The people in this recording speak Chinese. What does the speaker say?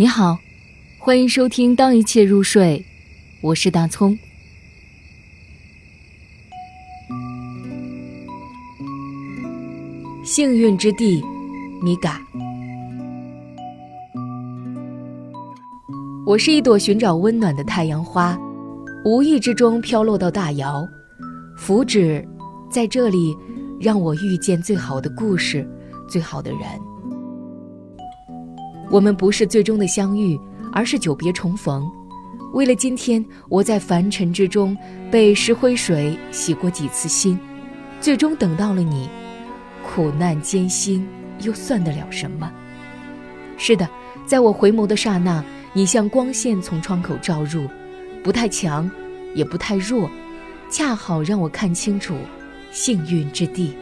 你好，欢迎收听《当一切入睡》，我是大葱。幸运之地，米嘎。我是一朵寻找温暖的太阳花，无意之中飘落到大窑，福祉在这里，让我遇见最好的故事，最好的人。我们不是最终的相遇，而是久别重逢。为了今天，我在凡尘之中被石灰水洗过几次心，最终等到了你。苦难艰辛，又算得了什么？是的，在我回眸的刹那，你像光线从窗口照入，不太强，也不太弱，恰好让我看清楚幸运之地。